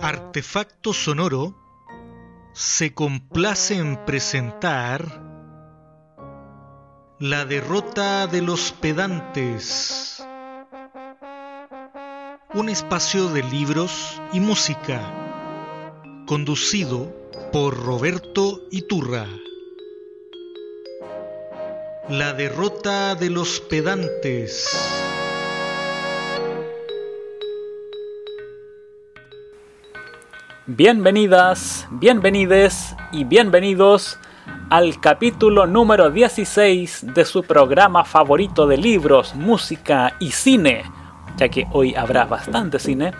Artefacto Sonoro se complace en presentar La derrota de los pedantes, un espacio de libros y música, conducido por Roberto Iturra. La derrota de los pedantes. Bienvenidas, bienvenides y bienvenidos al capítulo número 16 de su programa favorito de libros, música y cine, ya que hoy habrá bastante cine.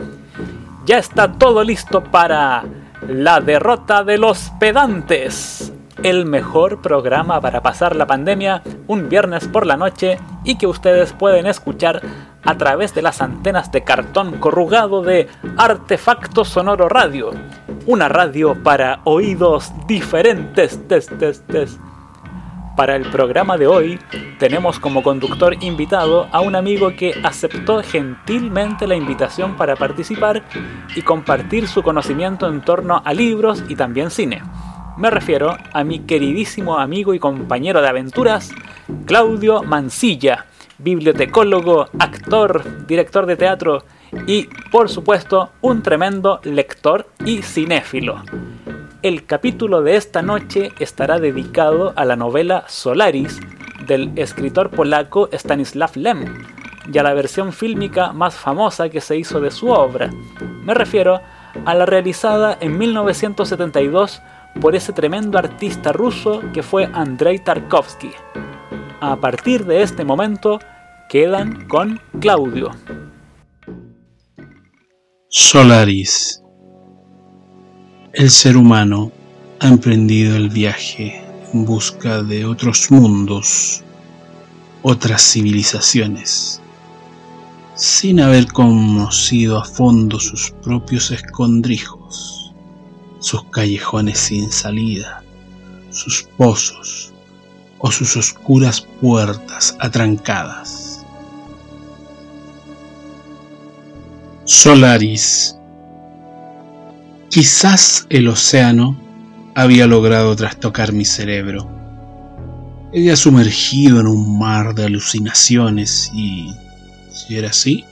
Ya está todo listo para La derrota de los pedantes, el mejor programa para pasar la pandemia un viernes por la noche y que ustedes pueden escuchar a través de las antenas de cartón corrugado de Artefacto Sonoro Radio, una radio para oídos diferentes. Para el programa de hoy tenemos como conductor invitado a un amigo que aceptó gentilmente la invitación para participar y compartir su conocimiento en torno a libros y también cine. Me refiero a mi queridísimo amigo y compañero de aventuras, Claudio Mancilla bibliotecólogo, actor, director de teatro y, por supuesto, un tremendo lector y cinéfilo. El capítulo de esta noche estará dedicado a la novela Solaris del escritor polaco Stanislav Lem y a la versión fílmica más famosa que se hizo de su obra. Me refiero a la realizada en 1972 por ese tremendo artista ruso que fue Andrei Tarkovsky. A partir de este momento quedan con Claudio. Solaris. El ser humano ha emprendido el viaje en busca de otros mundos, otras civilizaciones, sin haber conocido a fondo sus propios escondrijos, sus callejones sin salida, sus pozos, o sus oscuras puertas atrancadas. Solaris. Quizás el océano había logrado trastocar mi cerebro. Había sumergido en un mar de alucinaciones y, si era así,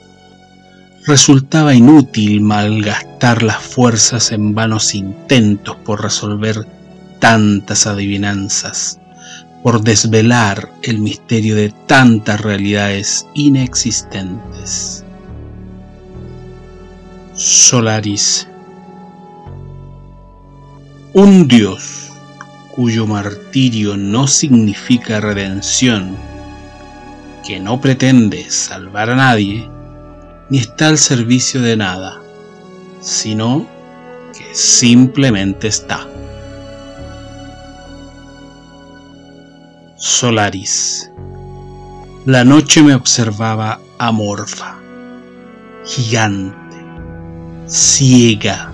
resultaba inútil malgastar las fuerzas en vanos intentos por resolver tantas adivinanzas por desvelar el misterio de tantas realidades inexistentes. Solaris. Un Dios cuyo martirio no significa redención, que no pretende salvar a nadie, ni está al servicio de nada, sino que simplemente está. Solaris. La noche me observaba amorfa, gigante, ciega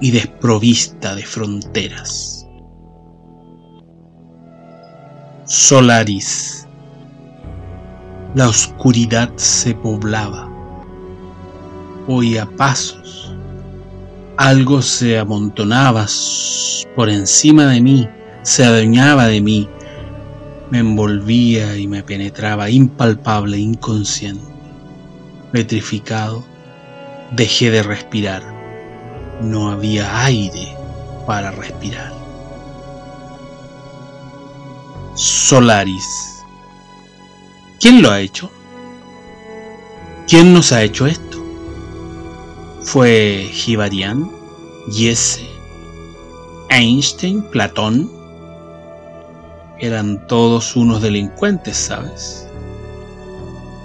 y desprovista de fronteras. Solaris. La oscuridad se poblaba. Oía pasos. Algo se amontonaba por encima de mí, se adueñaba de mí me envolvía y me penetraba impalpable, inconsciente. Petrificado, dejé de respirar. No había aire para respirar. Solaris. ¿Quién lo ha hecho? ¿Quién nos ha hecho esto? ¿Fue Gibarian? ¿Yese? ¿Einstein? ¿Platón? Eran todos unos delincuentes, ¿sabes?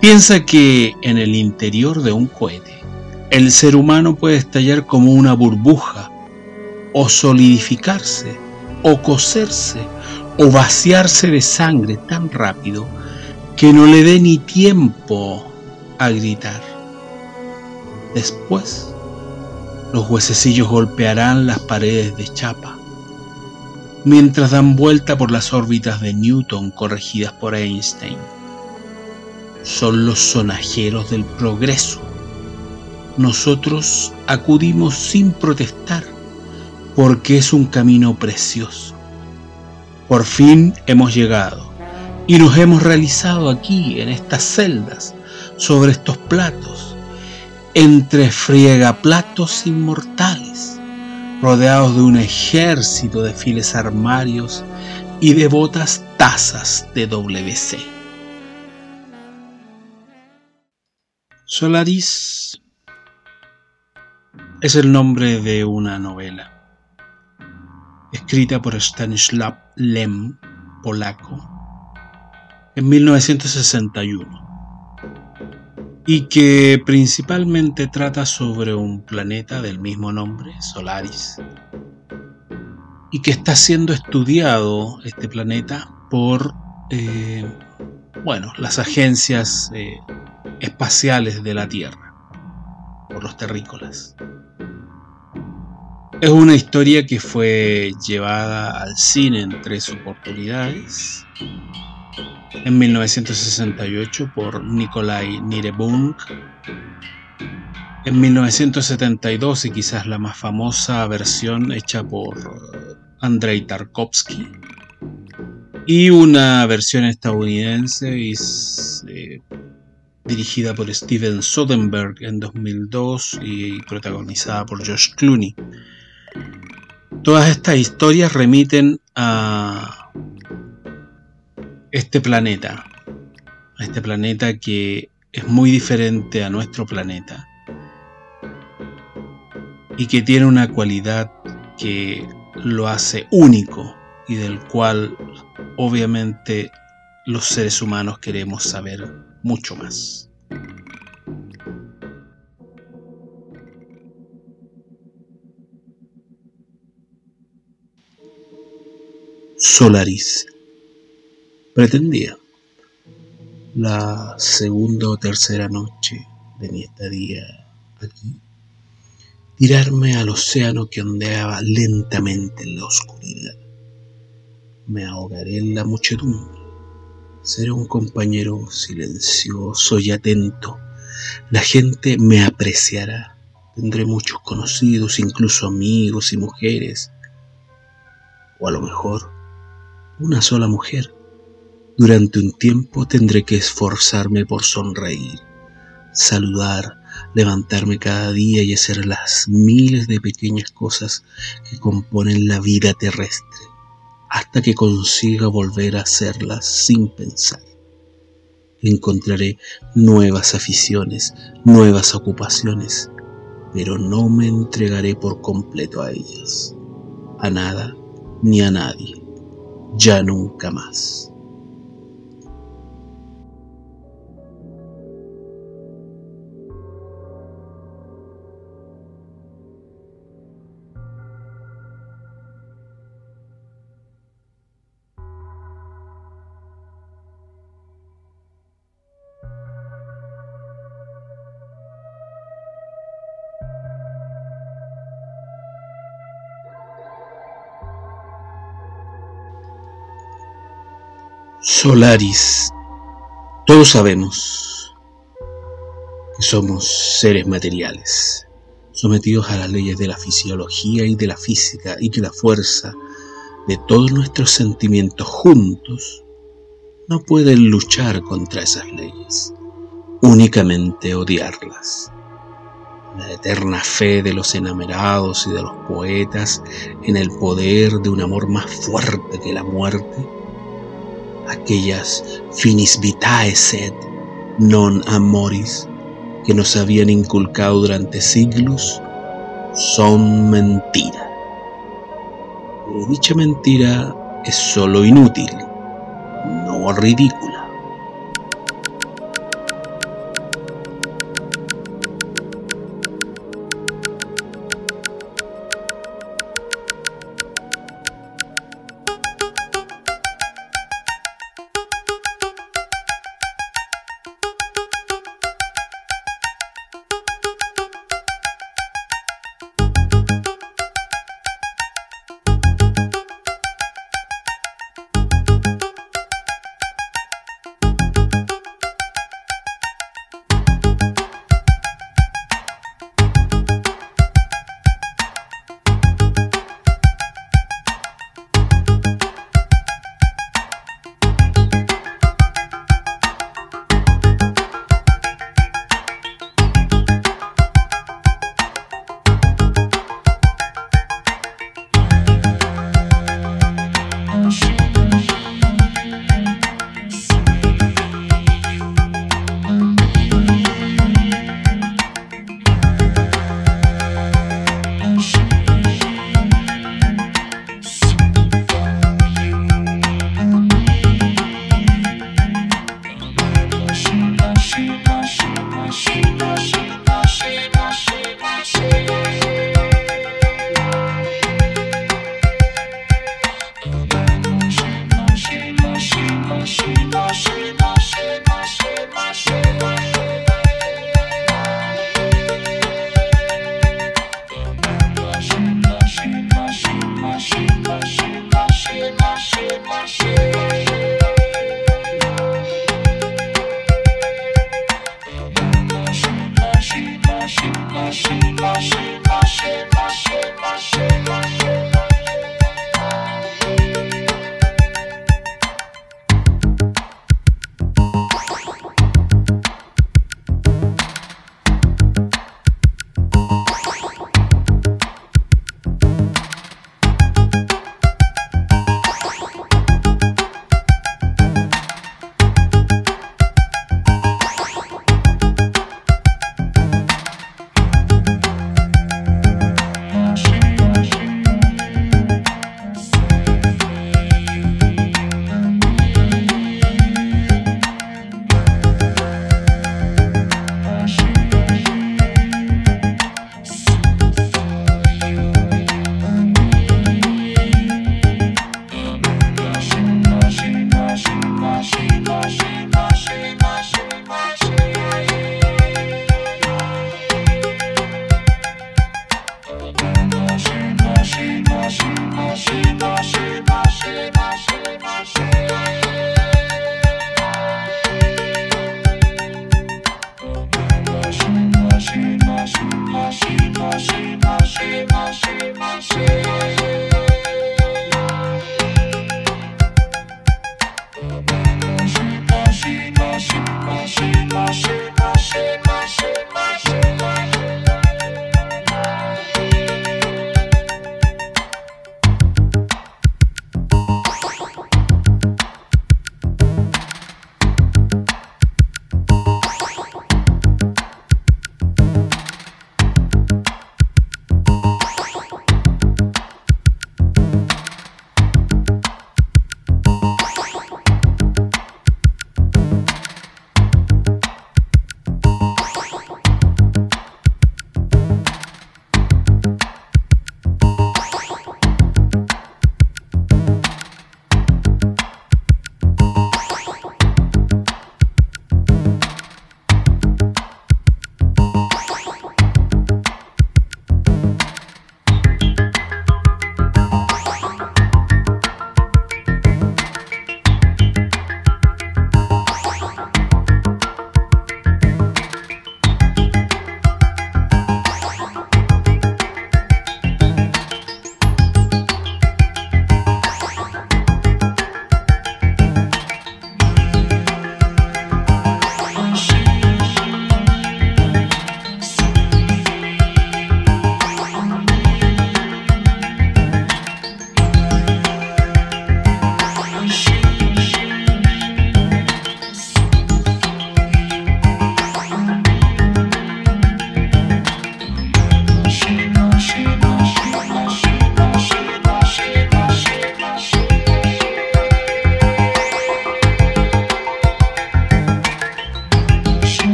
Piensa que en el interior de un cohete, el ser humano puede estallar como una burbuja, o solidificarse, o coserse, o vaciarse de sangre tan rápido que no le dé ni tiempo a gritar. Después, los huesecillos golpearán las paredes de chapa mientras dan vuelta por las órbitas de Newton corregidas por Einstein. Son los sonajeros del progreso, nosotros acudimos sin protestar, porque es un camino precioso. Por fin hemos llegado y nos hemos realizado aquí, en estas celdas, sobre estos platos, entre friegaplatos inmortales, rodeados de un ejército de files armarios y devotas tazas de WC. Solaris es el nombre de una novela escrita por Stanislaw Lem, polaco, en 1961 y que principalmente trata sobre un planeta del mismo nombre, Solaris, y que está siendo estudiado este planeta por eh, bueno, las agencias eh, espaciales de la Tierra, por los terrícolas. Es una historia que fue llevada al cine en tres oportunidades en 1968 por Nikolai Nirebung, en 1972 y quizás la más famosa versión hecha por Andrei Tarkovsky, y una versión estadounidense eh, dirigida por Steven Soderbergh en 2002 y protagonizada por Josh Clooney. Todas estas historias remiten a este planeta, este planeta que es muy diferente a nuestro planeta y que tiene una cualidad que lo hace único y del cual obviamente los seres humanos queremos saber mucho más. Solaris Pretendía, la segunda o tercera noche de mi estadía aquí, tirarme al océano que ondeaba lentamente en la oscuridad. Me ahogaré en la muchedumbre. Seré un compañero silencioso y atento. La gente me apreciará. Tendré muchos conocidos, incluso amigos y mujeres. O a lo mejor una sola mujer durante un tiempo tendré que esforzarme por sonreír, saludar, levantarme cada día y hacer las miles de pequeñas cosas que componen la vida terrestre, hasta que consiga volver a hacerlas sin pensar. Encontraré nuevas aficiones, nuevas ocupaciones, pero no me entregaré por completo a ellas, a nada ni a nadie, ya nunca más. Solaris, todos sabemos que somos seres materiales, sometidos a las leyes de la fisiología y de la física y que la fuerza de todos nuestros sentimientos juntos no pueden luchar contra esas leyes, únicamente odiarlas. La eterna fe de los enamorados y de los poetas en el poder de un amor más fuerte que la muerte aquellas finis vitae sed non amoris que nos habían inculcado durante siglos son mentira. Y dicha mentira es solo inútil, no ridícula.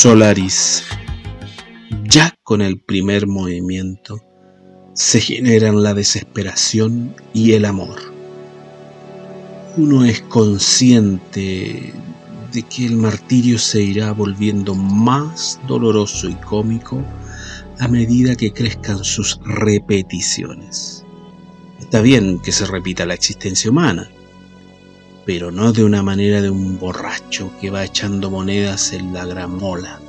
Solaris. Ya con el primer movimiento se generan la desesperación y el amor. Uno es consciente de que el martirio se irá volviendo más doloroso y cómico a medida que crezcan sus repeticiones. Está bien que se repita la existencia humana, pero no de una manera de un borracho que va echando monedas en la gramola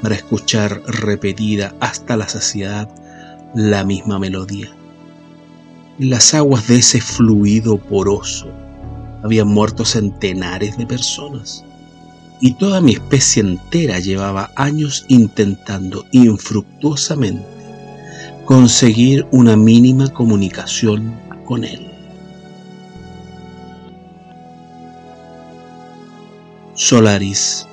para escuchar repetida hasta la saciedad la misma melodía. En las aguas de ese fluido poroso habían muerto centenares de personas y toda mi especie entera llevaba años intentando infructuosamente conseguir una mínima comunicación con él. Solaris.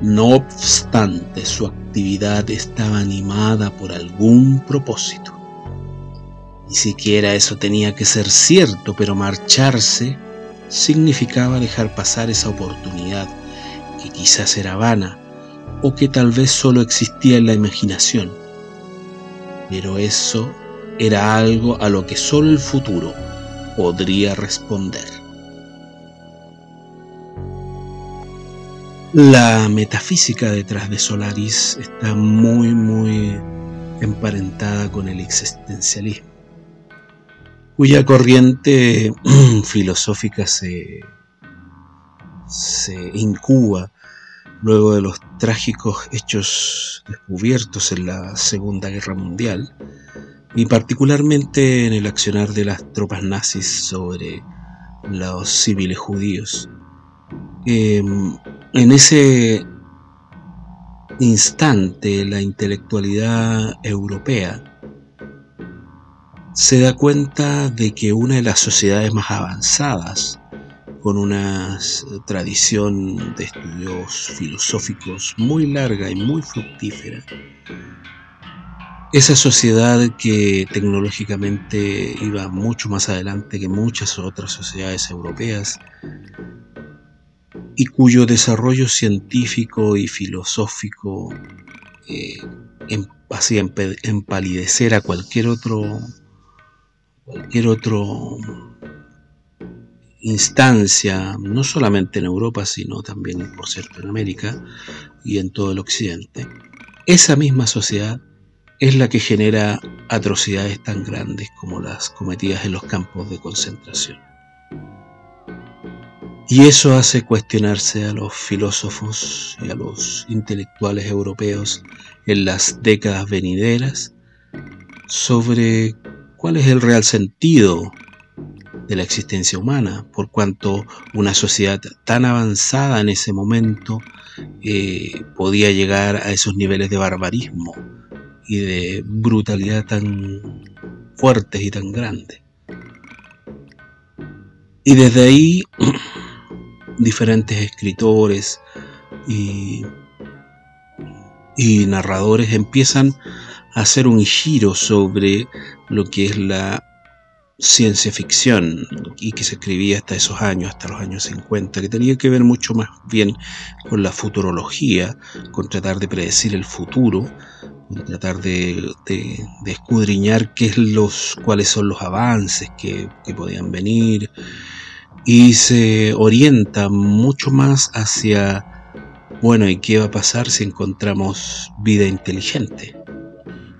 No obstante, su actividad estaba animada por algún propósito. Ni siquiera eso tenía que ser cierto, pero marcharse significaba dejar pasar esa oportunidad que quizás era vana o que tal vez solo existía en la imaginación. Pero eso era algo a lo que solo el futuro podría responder. La metafísica detrás de Solaris está muy, muy emparentada con el existencialismo, cuya corriente filosófica se, se incuba luego de los trágicos hechos descubiertos en la Segunda Guerra Mundial y particularmente en el accionar de las tropas nazis sobre los civiles judíos. Em, en ese instante la intelectualidad europea se da cuenta de que una de las sociedades más avanzadas con una tradición de estudios filosóficos muy larga y muy fructífera. Esa sociedad que tecnológicamente iba mucho más adelante que muchas otras sociedades europeas y cuyo desarrollo científico y filosófico eh, em, hacía empalidecer a cualquier otro cualquier otro instancia, no solamente en Europa, sino también, por cierto, en América y en todo el Occidente, esa misma sociedad es la que genera atrocidades tan grandes como las cometidas en los campos de concentración. Y eso hace cuestionarse a los filósofos y a los intelectuales europeos en las décadas venideras sobre cuál es el real sentido de la existencia humana, por cuanto una sociedad tan avanzada en ese momento eh, podía llegar a esos niveles de barbarismo y de brutalidad tan fuertes y tan grandes. Y desde ahí diferentes escritores y, y narradores empiezan a hacer un giro sobre lo que es la ciencia ficción y que se escribía hasta esos años, hasta los años 50, que tenía que ver mucho más bien con la futurología, con tratar de predecir el futuro, con tratar de, escudriñar qué es los, cuáles son los avances que, que podían venir y se orienta mucho más hacia, bueno, ¿y qué va a pasar si encontramos vida inteligente?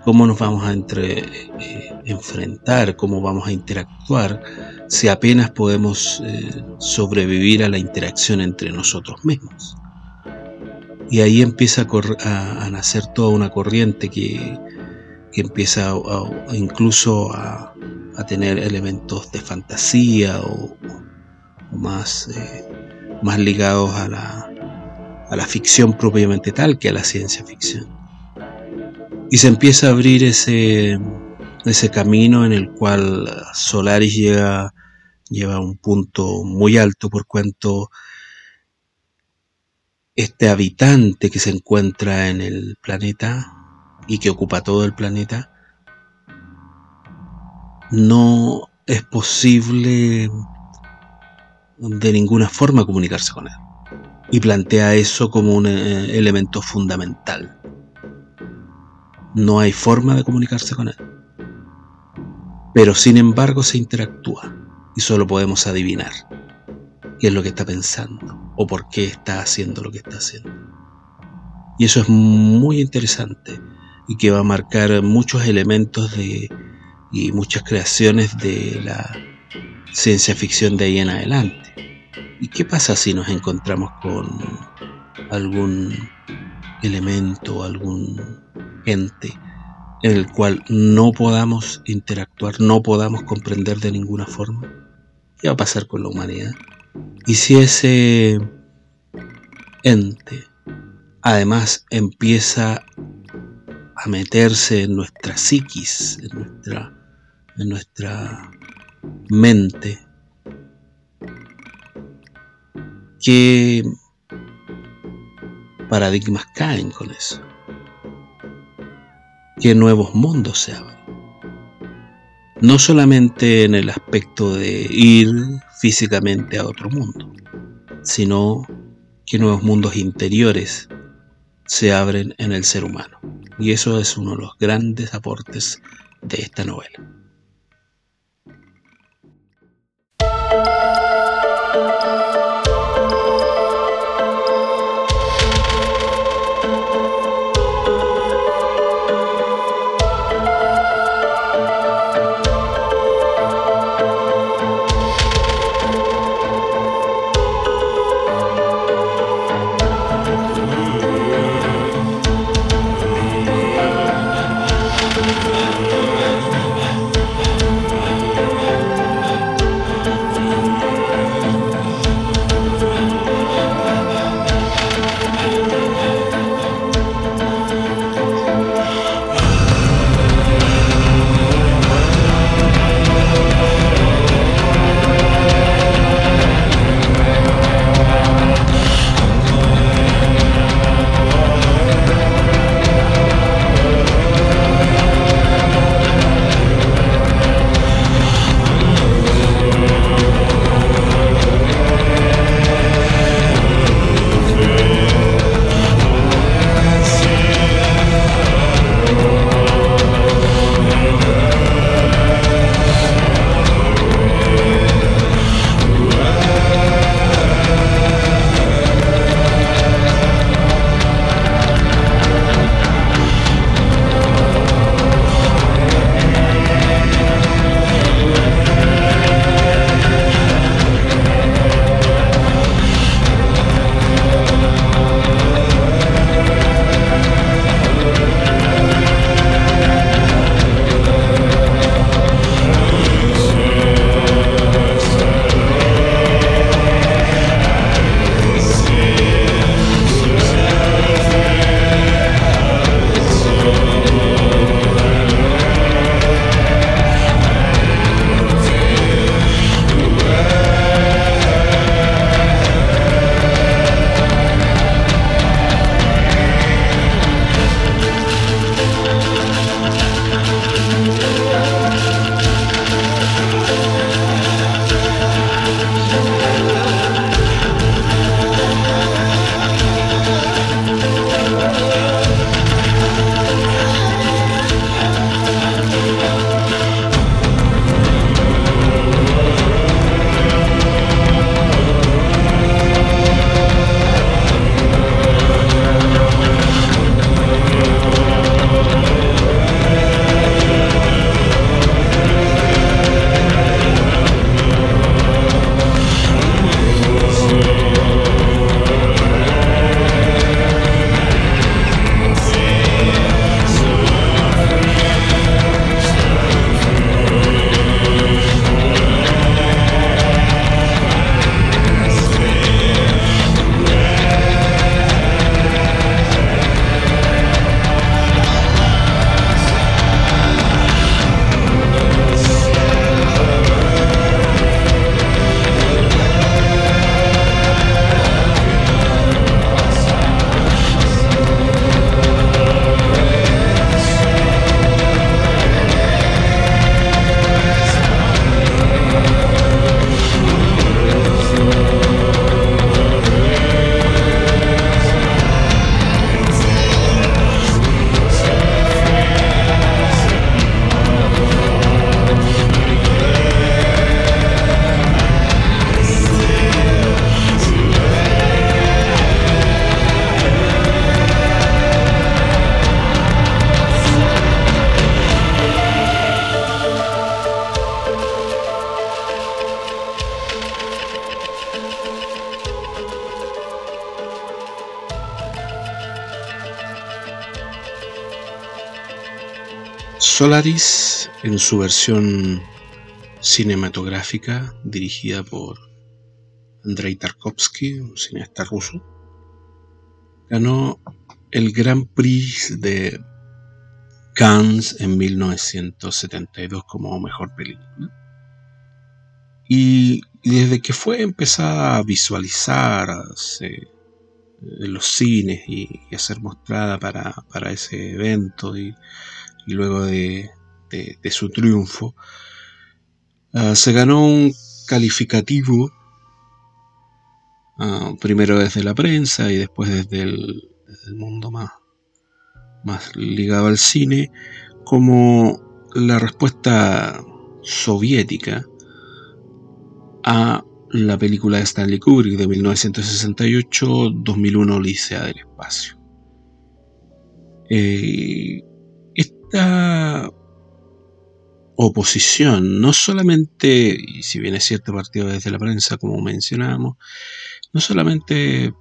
¿Cómo nos vamos a entre, eh, enfrentar, cómo vamos a interactuar, si apenas podemos eh, sobrevivir a la interacción entre nosotros mismos. Y ahí empieza a, nacer toda una corriente que, empieza incluso a, tener elementos de fantasía o, más, eh, más ligados a la, a la ficción propiamente tal que a la ciencia ficción. Y se empieza a abrir ese, ese camino en el cual Solaris llega, lleva un punto muy alto por cuanto este habitante que se encuentra en el planeta y que ocupa todo el planeta, no es posible de ninguna forma comunicarse con él. Y plantea eso como un eh, elemento fundamental. No hay forma de comunicarse con él pero sin embargo se interactúa y solo podemos adivinar qué es lo que está pensando o por qué está haciendo lo que está haciendo. Y eso es muy interesante y que va a marcar muchos elementos de, y muchas creaciones de la ciencia ficción de ahí en adelante. ¿Y qué pasa si nos encontramos con algún elemento, algún ente en el cual no podamos interactuar, no podamos comprender de ninguna forma? ¿Qué va a pasar con la humanidad? Y si ese ente además empieza a meterse en nuestra psiquis, en nuestra, en nuestra mente, ¿qué paradigmas caen con eso? que nuevos mundos se abren. No solamente en el aspecto de ir físicamente a otro mundo, sino que nuevos mundos interiores se abren en el ser humano. Y eso es uno de los grandes aportes de esta novela. Solaris, en su versión cinematográfica, dirigida por Andrei Tarkovsky, un cineasta ruso, ganó el Grand Prix de Cannes en 1972 como mejor película. Y, desde que fue empezada a visualizarse en los cines y, a ser mostrada para, ese evento y, luego de, su triunfo, ah, se ganó un calificativo ah, primero desde la prensa y después desde el, mundo más, más ligado al cine como la respuesta soviética a la película de Stanley Kubrick de 1968, 2001 Odisea del Espacio. Eh, esta oposición, no solamente, y si bien es cierto partido desde la prensa, como mencionábamos, no solamente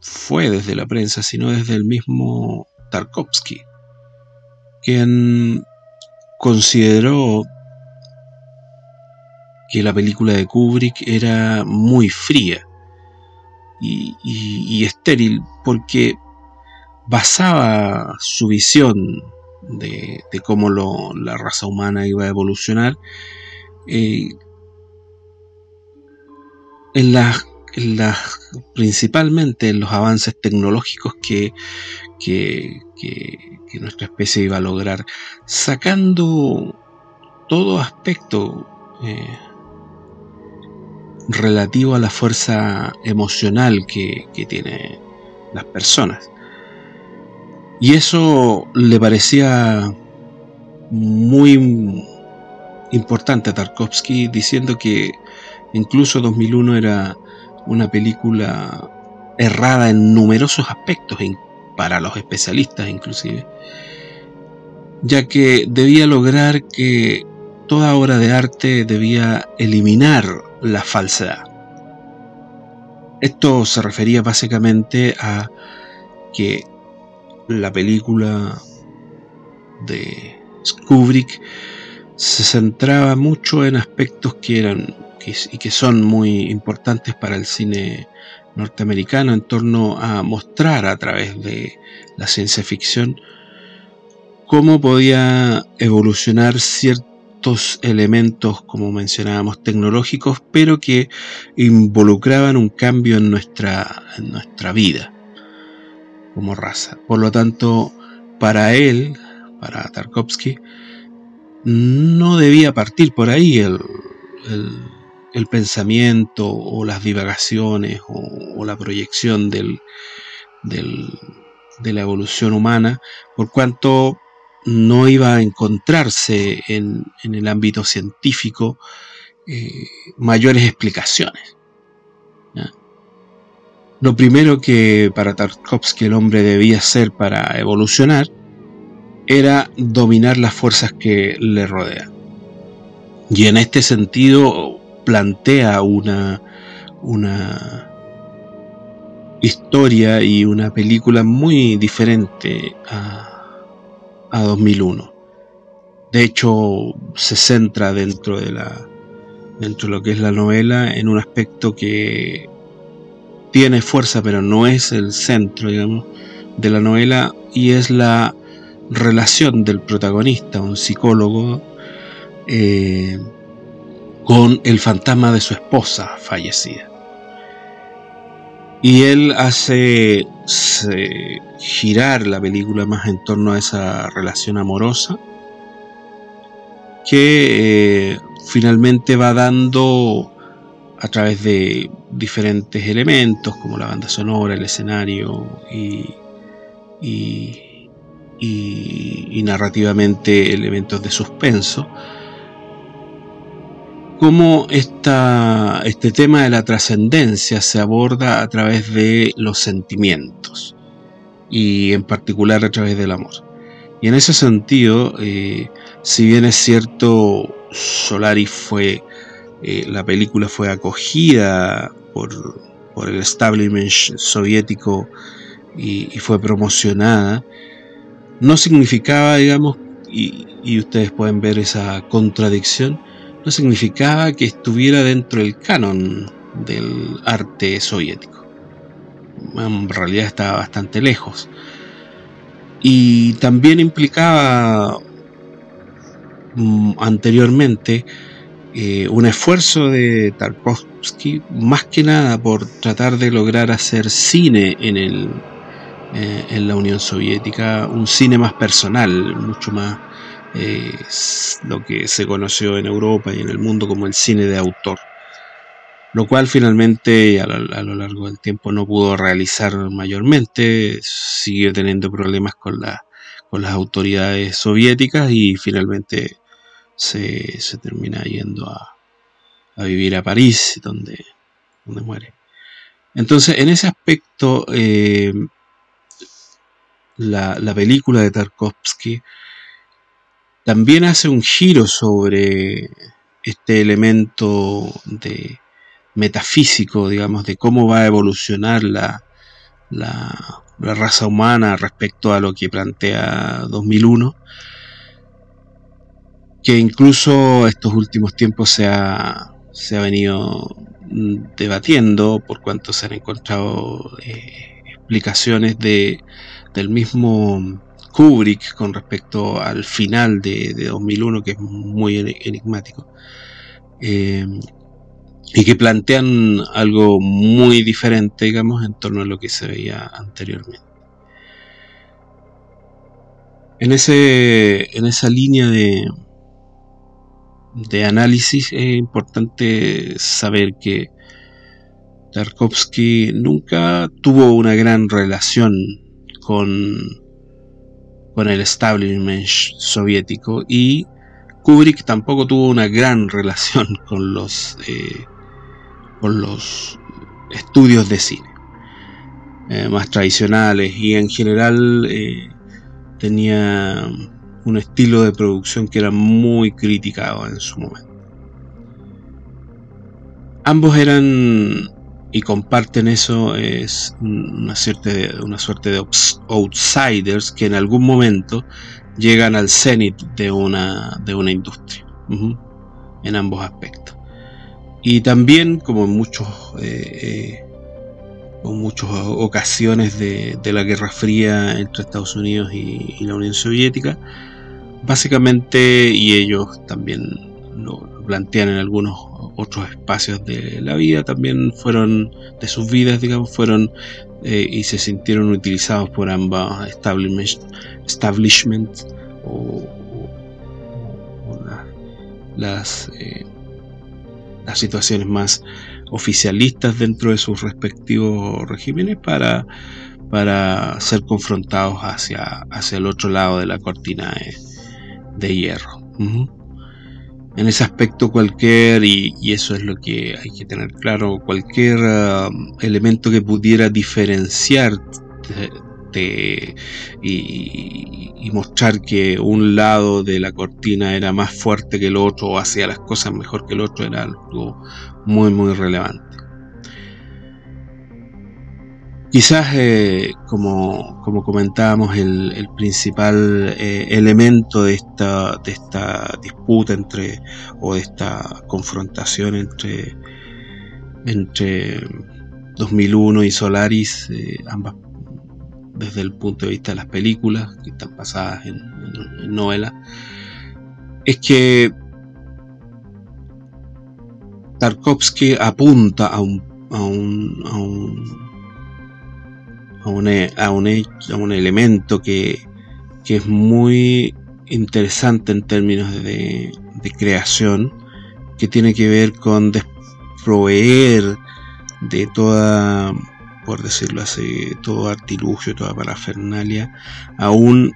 fue desde la prensa, sino desde el mismo Tarkovsky, quien consideró que la película de Kubrick era muy fría y, estéril porque basaba su visión de, cómo la raza humana iba a evolucionar eh, en principalmente en los avances tecnológicos que, que, nuestra especie iba a lograr, sacando todo aspecto eh, relativo a la fuerza emocional que, que tienen las personas. Y eso le parecía muy importante a Tarkovsky, diciendo que incluso 2001 era una película errada en numerosos aspectos, para los especialistas inclusive, ya que debía lograr que toda obra de arte debía eliminar la falsedad. Esto se refería básicamente a que la película de Kubrick se centraba mucho en aspectos que eran y que son muy importantes para el cine norteamericano en torno a mostrar a través de la ciencia ficción cómo podía evolucionar cierto elementos, como mencionábamos, tecnológicos, pero que involucraban un cambio en nuestra, nuestra vida como raza. Por lo tanto, para él, para Tarkovsky, no debía partir por ahí el, el, pensamiento o las divagaciones o, la proyección del, del, de la evolución humana, por cuanto no iba a encontrarse en, el ámbito científico eh, mayores explicaciones. Lo primero que para Tarkovsky el hombre debía hacer para evolucionar era dominar las fuerzas que le rodean. Y en este sentido plantea una, una historia y una película muy diferente a, a 2001. De hecho, se centra dentro de la dentro de lo que es la novela en un aspecto que tiene fuerza, pero no es el centro, digamos, de la novela y es la relación del protagonista, un psicólogo, eh, con el fantasma de su esposa fallecida. Y él hace girar la película más en torno a esa relación amorosa que eh, finalmente va dando a través de diferentes elementos como la banda sonora, el escenario y, narrativamente elementos de suspenso cómo esta, este tema de la trascendencia se aborda a través de los sentimientos y en particular a través del amor. Y en ese sentido, eh, si bien es cierto, Solaris fue, eh, la película fue acogida por, por el establishment soviético y, y, fue promocionada, no significaba, digamos, y, ustedes pueden ver esa contradicción, no significaba que estuviera dentro del canon del arte soviético. En realidad estaba bastante lejos. Y también implicaba mm, anteriormente eh, un esfuerzo de Tarkovsky más que nada por tratar de lograr hacer cine en, el, eh, en la Unión Soviética, un cine más personal, mucho más eh, lo que se conoció en Europa y en el mundo como el cine de autor, lo cual finalmente a lo, largo del tiempo no pudo realizar mayormente, siguió teniendo problemas con, con las autoridades soviéticas y finalmente se, termina yendo a, vivir a París, donde, donde muere. Entonces, en ese aspecto, eh, la, la, película de Tarkovsky también hace un giro sobre este elemento de metafísico, digamos, de cómo va a evolucionar la, la, la raza humana respecto a lo que plantea 2001 que incluso estos últimos tiempos se ha, se ha venido mm, debatiendo por cuanto se han encontrado eh, explicaciones de, del mismo Kubrick con respecto al final de, 2001 que es muy enigmático eh, y que plantean algo muy diferente digamos en torno a lo que se veía anteriormente. En, ese, en esa línea de, de análisis es importante saber que Tarkovsky nunca tuvo una gran relación con, con el establishment soviético y Kubrick tampoco tuvo una gran relación con los, eh, con los estudios de cine eh, más tradicionales y en general eh, tenía un estilo de producción que era muy criticado en su momento. Ambos eran y comparten eso es una suerte de, una suerte de outsiders que en algún momento llegan al cenit de una, de una industria en ambos aspectos y también como en muchos eh, eh, muchas ocasiones de, la Guerra Fría entre Estados Unidos y la Unión Soviética básicamente, y ellos también lo plantean en algunos otros espacios de la vida, también fueron, de sus vidas, digamos, fueron eh, y se sintieron utilizados por ambas establishments o, las, eh, las situaciones más oficialistas dentro de sus respectivos regímenes para, para ser confrontados hacia, hacia el otro lado de la cortina de hierro. En ese aspecto cualquier, y, eso es lo que hay que tener claro, cualquier um, elemento que pudiera diferenciar y, y, mostrar que un lado de la cortina era más fuerte que el otro o hacía las cosas mejor que el otro era algo muy muy relevante. Quizás, eh, como, comentábamos, el, principal eh, elemento de esta, de esta disputa entre, o de esta confrontación entre, entre 2001 y Solaris, eh, ambas desde el punto de vista de las películas que están basadas en, en, novelas, es que Tarkovsky apunta a un, a un, a un a un, a un, elemento que, es muy interesante en términos de, creación, que tiene que ver con desproveer de toda, por decirlo así, todo artilugio, toda parafernalia, a un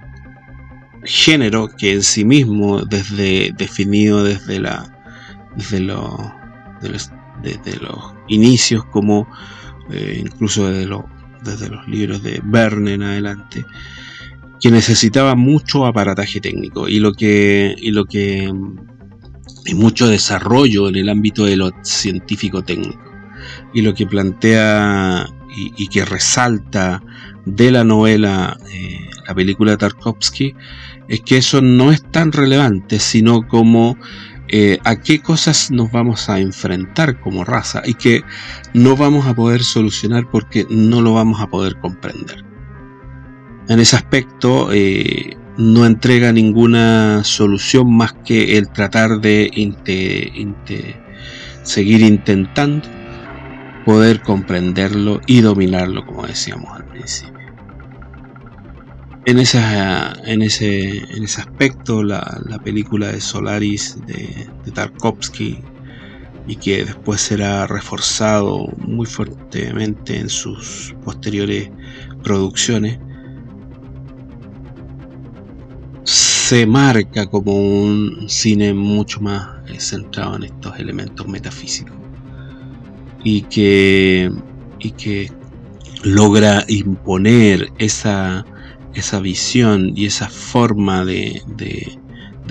género que en sí mismo, desde definido desde la los, desde los inicios como eh, incluso desde los desde los libros de Verne en adelante, que necesitaba mucho aparataje técnico y lo que, y lo que y mucho desarrollo en el ámbito de lo científico técnico. Y lo que plantea y, que resalta de la novela, eh, la película de Tarkovsky, es que eso no es tan relevante, sino como eh, a qué cosas nos vamos a enfrentar como raza y que no vamos a poder solucionar porque no lo vamos a poder comprender. En ese aspecto eh, no entrega ninguna solución más que el tratar de seguir intentando poder comprenderlo y dominarlo, como decíamos al principio. En, esa, en, ese, en ese aspecto, la, película de Solaris de, Tarkovsky y que después será reforzado muy fuertemente en sus posteriores producciones, se marca como un cine mucho más centrado en estos elementos metafísicos. Y que, y que logra imponer esa, esa visión y esa forma de, de,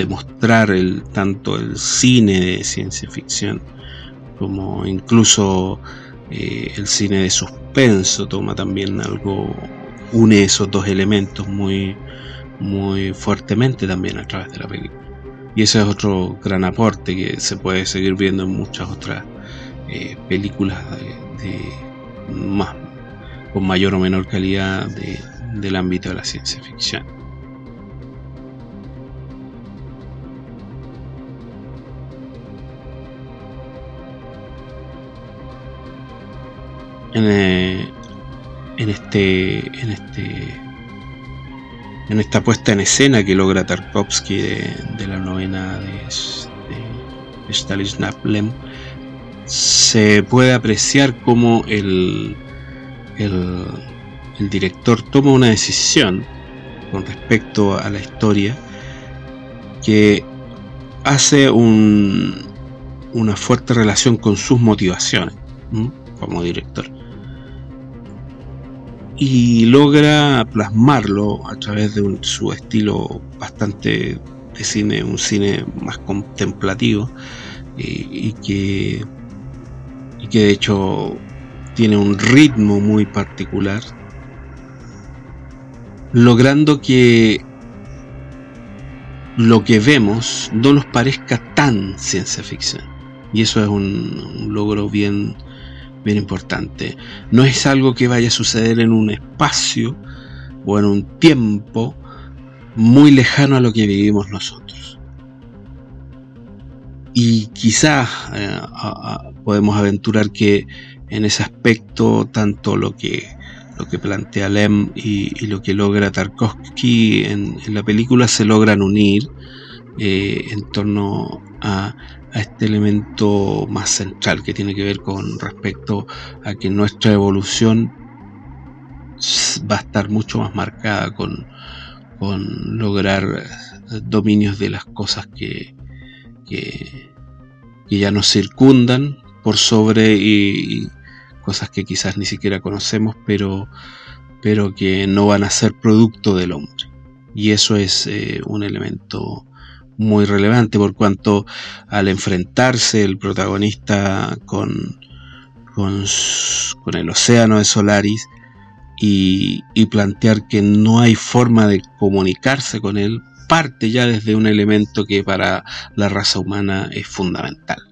mostrar el, tanto el cine de ciencia ficción como incluso eh, el cine de suspenso toma también algo, une esos dos elementos muy, muy fuertemente también a través de la película. Y ese es otro gran aporte que se puede seguir viendo en muchas otras eh, películas de, más, con mayor o menor calidad del ámbito de la ciencia ficción. En, eh, en, este en este en esta puesta en escena que logra Tarkovsky de, la novena de, de se puede apreciar cómo el, el, director toma una decisión con respecto a la historia que hace un, una fuerte relación con sus motivaciones como director. Y logra plasmarlo a través de su estilo bastante de cine, un cine más contemplativo y que de hecho tiene un ritmo muy particular, logrando que lo que vemos no nos parezca tan ciencia ficción. Y eso es un, logro bien, bien importante. No es algo que vaya a suceder en un espacio o en un tiempo muy lejano a lo que vivimos nosotros. Y quizás eh, podemos aventurar que en ese aspecto, tanto lo que, lo que plantea Lem y, lo que logra Tarkovsky en, la película se logran unir eh, en torno a, este elemento más central que tiene que ver con respecto a que nuestra evolución va a estar mucho más marcada con, con lograr dominios de las cosas que, que, que ya nos circundan por sobre y, cosas que quizás ni siquiera conocemos, pero, pero que no van a ser producto del hombre. Y eso es eh, un elemento muy relevante por cuanto al enfrentarse el protagonista con, con, el océano de Solaris y, y, plantear que no hay forma de comunicarse con él, parte ya desde un elemento que para la raza humana es fundamental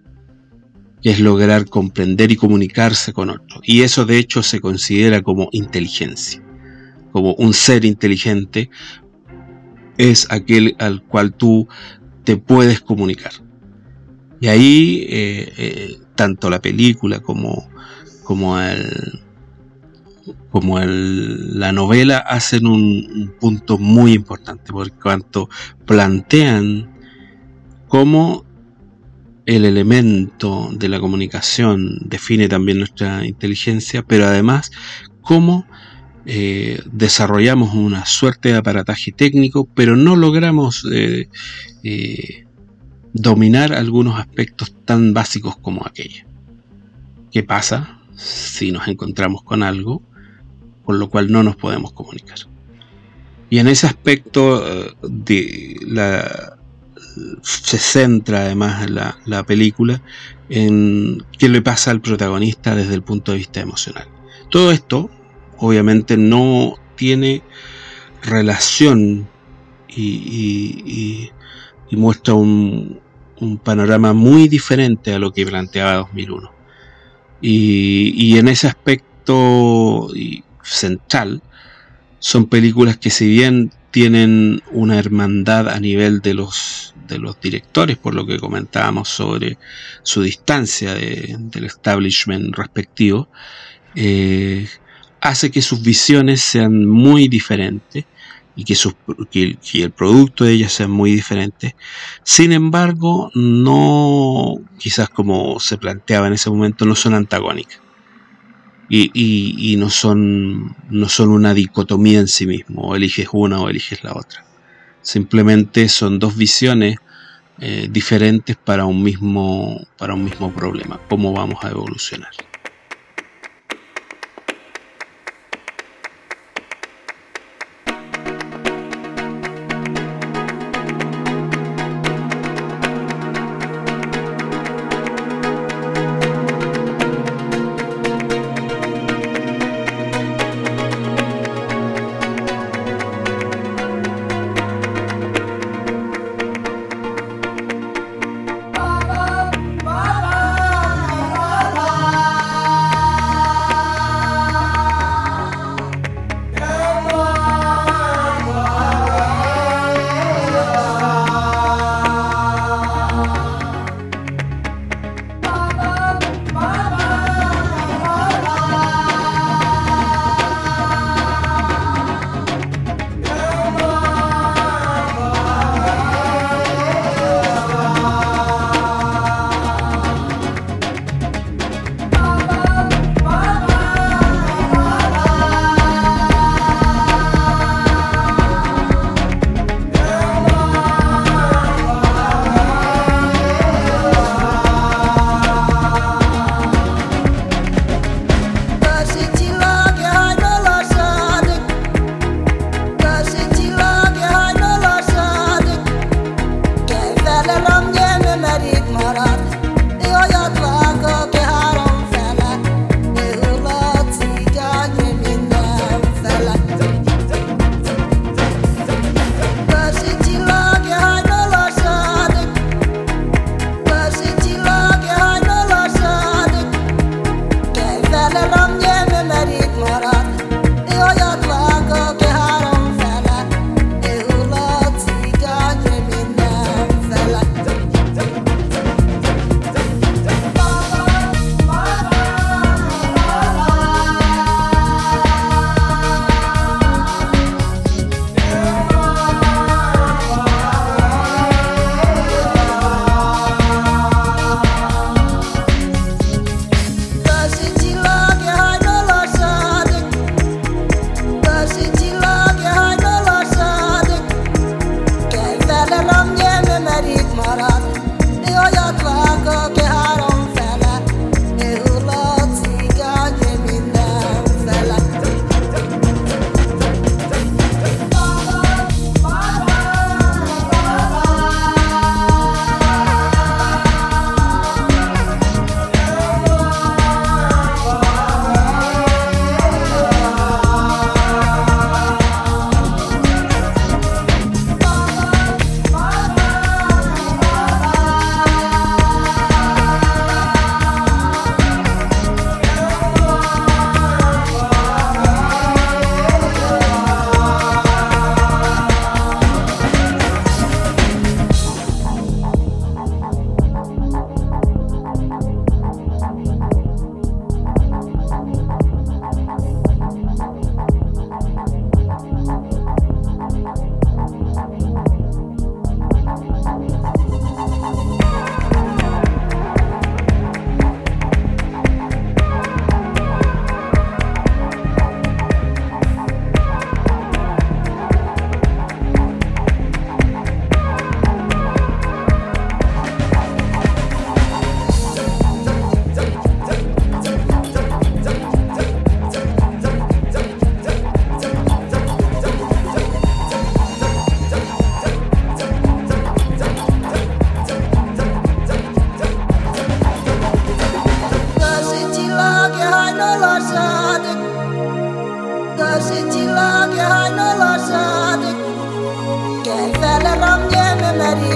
es lograr comprender y comunicarse con otro. Y eso de hecho se considera como inteligencia, como un ser inteligente es aquel al cual tú te puedes comunicar. Y ahí eh, eh, tanto la película como, como, el, como el, la novela hacen un, un punto muy importante por cuanto plantean cómo el elemento de la comunicación define también nuestra inteligencia, pero además cómo eh, desarrollamos una suerte de aparataje técnico, pero no logramos eh, eh, dominar algunos aspectos tan básicos como aquella. ¿Qué pasa si nos encontramos con algo con lo cual no nos podemos comunicar? Y en ese aspecto de la, se centra además la, la película en qué le pasa al protagonista desde el punto de vista emocional. Todo esto obviamente no tiene relación y, muestra un, un, panorama muy diferente a lo que planteaba 2001. Y, en ese aspecto central, son películas que si bien tienen una hermandad a nivel de los, de los directores, por lo que comentábamos sobre su distancia del establishment respectivo, eh, hace que sus visiones sean muy diferentes y que, el producto de ellas sea muy diferente. Sin embargo, no, quizás como se planteaba en ese momento, no son antagónicas. Y, no, son, no son una dicotomía en sí mismo, o eliges una o eliges la otra. Simplemente son dos visiones eh, diferentes para un, mismo, para un mismo problema, cómo vamos a evolucionar.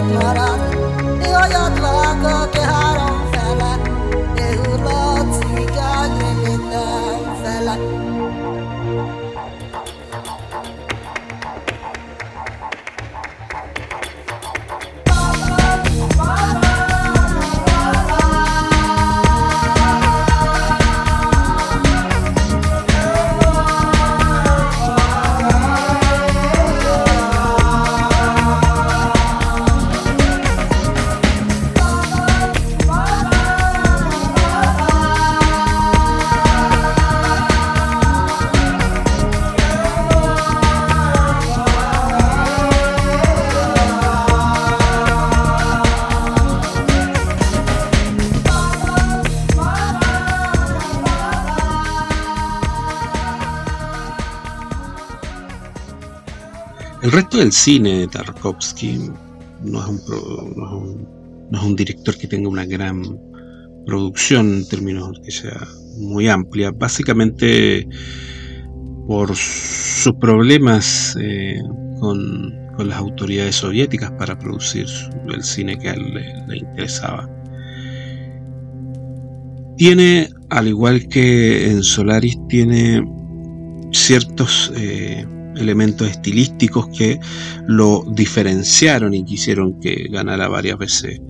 El resto del cine de Tarkovsky no es un, no es un, director que tenga una gran producción en términos que sea muy amplia. Básicamente por sus problemas eh, con, las autoridades soviéticas para producir el cine que a él le, interesaba. Tiene, al igual que en Solaris, tiene ciertos eh, elementos estilísticos que lo diferenciaron y quisieron que ganara varias veces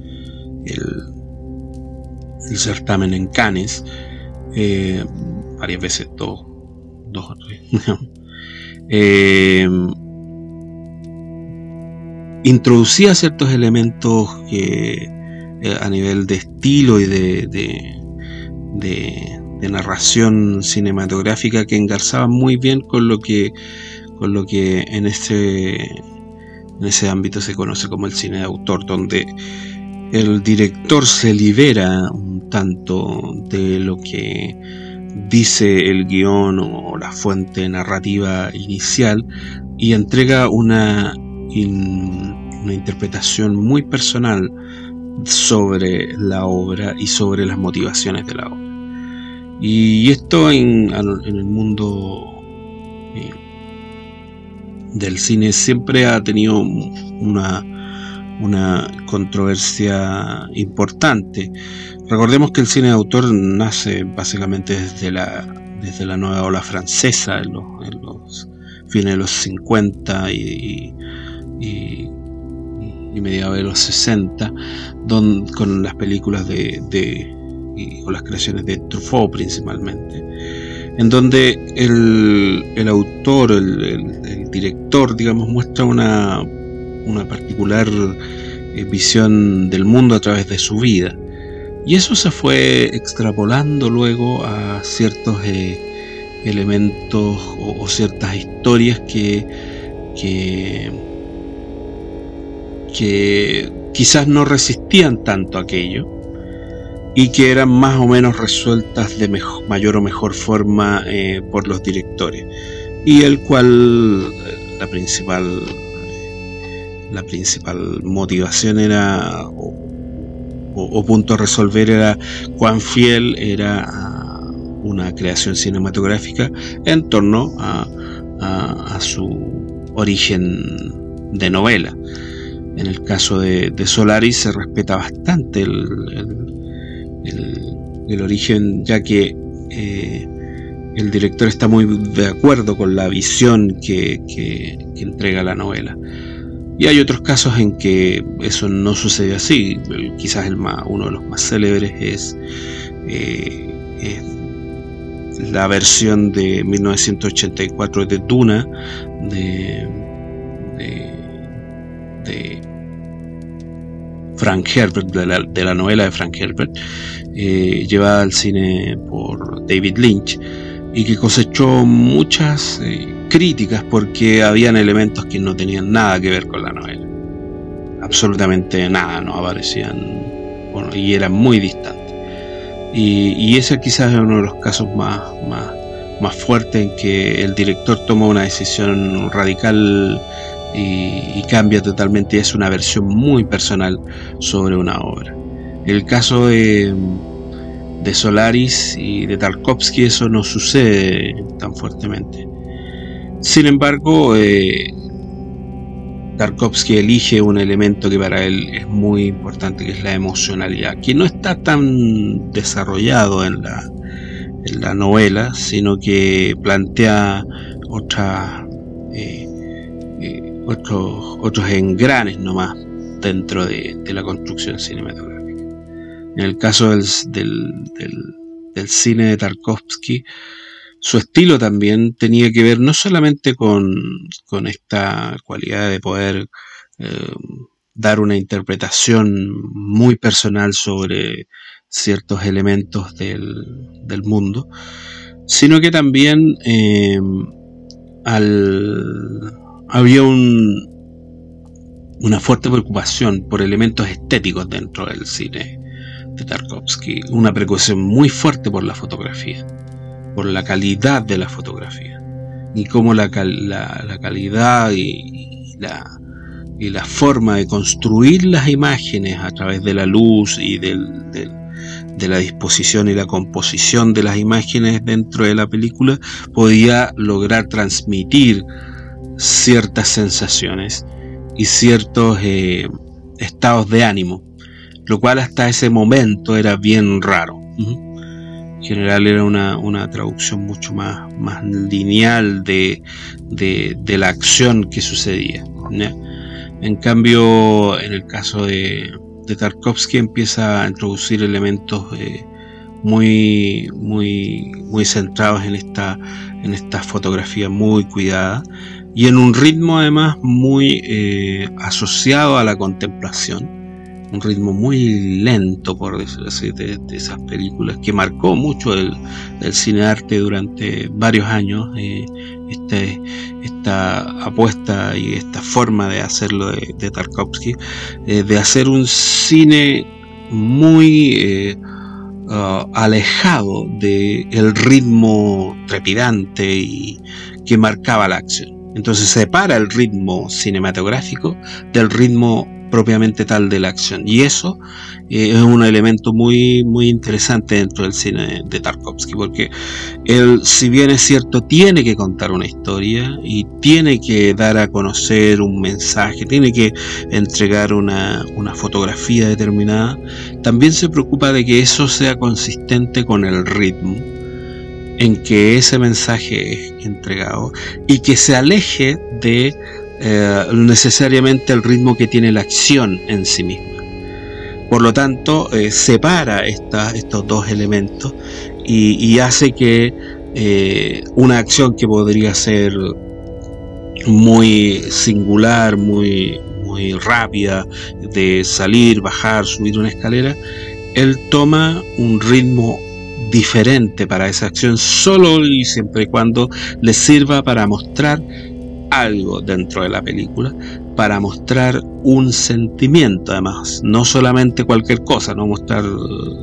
el, certamen en Cannes, eh, varias veces, dos, o tres. Eh, introducía ciertos elementos que eh, a nivel de estilo y de, narración cinematográfica que engarzaban muy bien con lo que con lo que en ese, en ese ámbito se conoce como el cine de autor, donde el director se libera un tanto de lo que dice el guion o la fuente narrativa inicial y entrega una, una interpretación muy personal sobre la obra y sobre las motivaciones de la obra. Y esto en, en el mundo eh, del cine siempre ha tenido una, una controversia importante. Recordemos que el cine de autor nace básicamente desde la, desde la nueva ola francesa, en los, fines de los 50 y, y, mediados de los 60, con las películas de, de o las creaciones de Truffaut principalmente en donde el, autor, el, director, digamos, muestra una, particular eh, visión del mundo a través de su vida. Y eso se fue extrapolando luego a ciertos eh, elementos o, ciertas historias que, que quizás no resistían tanto aquello y que eran más o menos resueltas de mayor o mejor forma eh, por los directores y el cual eh, la principal la principal motivación era o, punto a resolver era cuán fiel era una creación cinematográfica en torno a, su origen de novela. En el caso de, Solaris se respeta bastante el, origen, ya que eh, el director está muy de acuerdo con la visión que, entrega la novela. Y hay otros casos en que eso no sucede así. quizás el más, uno de los más célebres es, eh, la versión de 1984 de Duna de, de Frank Herbert, de la, novela de Frank Herbert, eh, llevada al cine por David Lynch, y que cosechó muchas eh, críticas porque habían elementos que no tenían nada que ver con la novela. Absolutamente nada, no aparecían, y eran muy distantes. Y, ese quizás es uno de los casos más, más, más fuertes en que el director toma una decisión radical y, cambia totalmente, es una versión muy personal sobre una obra. el caso de, de Solaris y de Tarkovsky eso no sucede tan fuertemente. Sin embargo, eh, Tarkovsky elige un elemento que para él es muy importante, que es la emocionalidad, que no está tan desarrollado en la, en la novela, sino que plantea otra, eh, eh, otros, otros engranes nomás dentro de, la construcción cinematográfica. En el caso del, del, cine de Tarkovsky, su estilo también tenía que ver no solamente con, con esta cualidad de poder eh, dar una interpretación muy personal sobre ciertos elementos del, del mundo, sino que también eh, al, había un, una fuerte preocupación por elementos estéticos dentro del cine de Tarkovsky, una preocupación muy fuerte por la fotografía, por la calidad de la fotografía, y cómo la, calidad y, la, y la forma de construir las imágenes a través de la luz y del, de la disposición y la composición de las imágenes dentro de la película podía lograr transmitir ciertas sensaciones y ciertos eh, estados de ánimo, lo cual hasta ese momento era bien raro. En general era una, traducción mucho más, más lineal de, de, la acción que sucedía. En cambio, en el caso de, de Tarkovsky empieza a introducir elementos eh, muy, muy, muy centrados en esta, en esta fotografía muy cuidada y en un ritmo además muy eh, asociado a la contemplación un ritmo muy lento, por decirlo así, de, esas películas que marcó mucho el, el cine arte durante varios años. Eh, este, esta apuesta y esta forma de hacerlo de, Tarkovsky, eh, de hacer un cine muy uh, alejado del el ritmo trepidante y que marcaba la acción. Entonces separa el ritmo cinematográfico del ritmo propiamente tal de la acción. Y eso eh, es un elemento muy, muy interesante dentro del cine de Tarkovsky, porque él, si bien es cierto, tiene que contar una historia y tiene que dar a conocer un mensaje, tiene que entregar una, una fotografía determinada, también se preocupa de que eso sea consistente con el ritmo en que ese mensaje es entregado y que se aleje de eh, necesariamente el ritmo que tiene la acción en sí misma. Por lo tanto, eh, separa estos dos elementos y, hace que eh, una acción que podría ser muy singular, muy, muy rápida, de salir, bajar, subir una escalera, él toma un ritmo diferente para esa acción solo y siempre y cuando le sirva para mostrar algo dentro de la película para mostrar un sentimiento además, no solamente cualquier cosa, no mostrar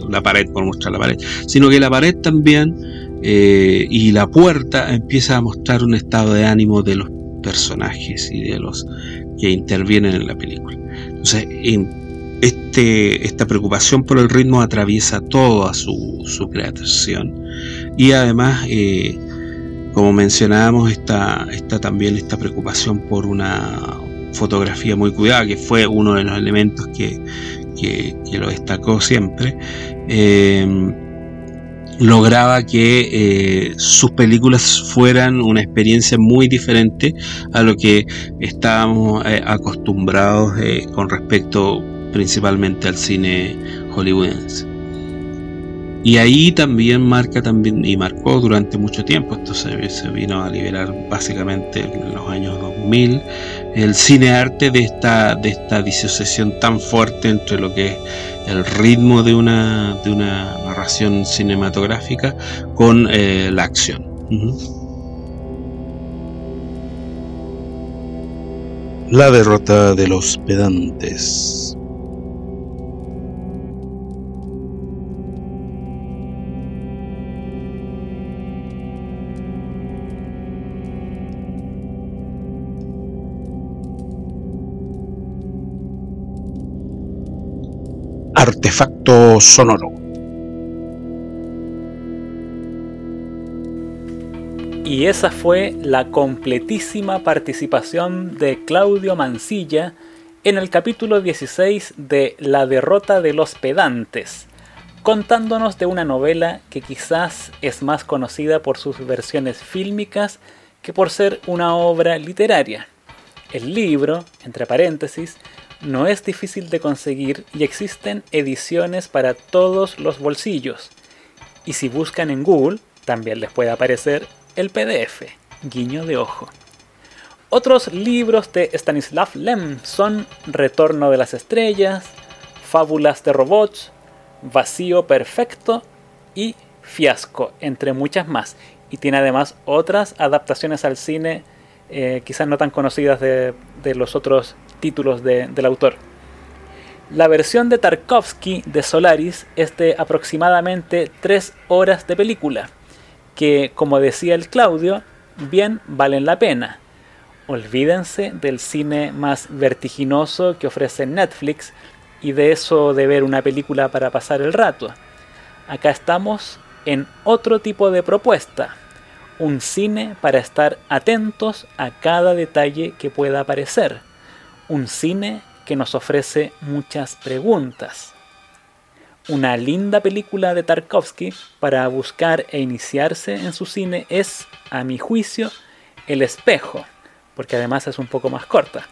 la pared por mostrar la pared, sino que la pared también eh, y la puerta empieza a mostrar un estado de ánimo de los personajes y de los que intervienen en la película. Entonces, este, esta preocupación por el ritmo atraviesa toda su, su creación y además eh, como mencionábamos, está, está también esta preocupación por una fotografía muy cuidada, que fue uno de los elementos que, lo destacó siempre. Em, lograba que eh, sus películas fueran una experiencia muy diferente a lo que estábamos eh, acostumbrados con respecto principalmente al cine hollywoodense. Y ahí también marca también y marcó durante mucho tiempo, esto se, vino a liberar básicamente en los años 2000, el cine arte de esta, de esta disociación tan fuerte entre lo que es el ritmo de una, de una narración cinematográfica con eh, la acción. La derrota de los pedantes. Artefacto sonoro. Y esa fue la completísima participación de Claudio Mancilla en el capítulo 16 de La derrota de los pedantes, contándonos de una novela que quizás es más conocida por sus versiones fílmicas que por ser una obra literaria. El libro, entre paréntesis, no es difícil de conseguir y existen ediciones para todos los bolsillos. Y si buscan en Google, también les puede aparecer el PDF, guiño de ojo. Otros libros de Stanislav Lem son Retorno de las Estrellas, Fábulas de Robots, Vacío Perfecto y Fiasco, entre muchas más. Y tiene además otras adaptaciones al cine, eh, quizás no tan conocidas de, los otros títulos del autor. La versión de Tarkovsky de Solaris es de aproximadamente 3 horas de película, que como decía el Claudio, bien valen la pena. Olvídense del cine más vertiginoso que ofrece Netflix y de eso de ver una película para pasar el rato. Acá estamos en otro tipo de propuesta, un cine para estar atentos a cada detalle que pueda aparecer, un cine que nos ofrece muchas preguntas. Una linda película de Tarkovsky para buscar e iniciarse en su cine es, a mi juicio, El espejo, porque además es un poco más corta.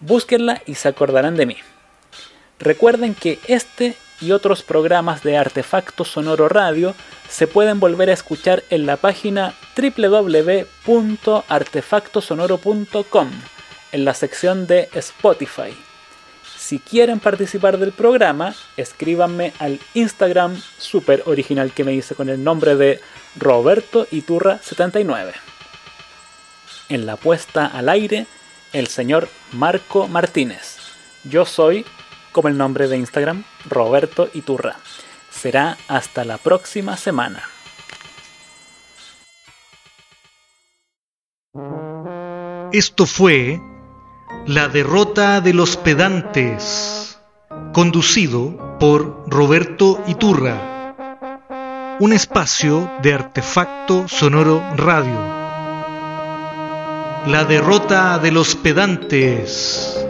Búsquenla y se acordarán de mí. Recuerden que este y otros programas de Artefacto Sonoro Radio se pueden volver a escuchar en la página www.artefactosonoro.com en la sección de Spotify. Si quieren participar del programa, escríbanme al Instagram super original que me hice con el nombre de Roberto Iturra79. En la puesta al aire, el señor Marco Martínez. Yo soy, como el nombre de Instagram, Roberto Iturra. Será hasta la próxima semana. Esto fue la derrota de los pedantes, conducido por Roberto Iturra, un espacio de artefacto sonoro radio. La derrota de los pedantes.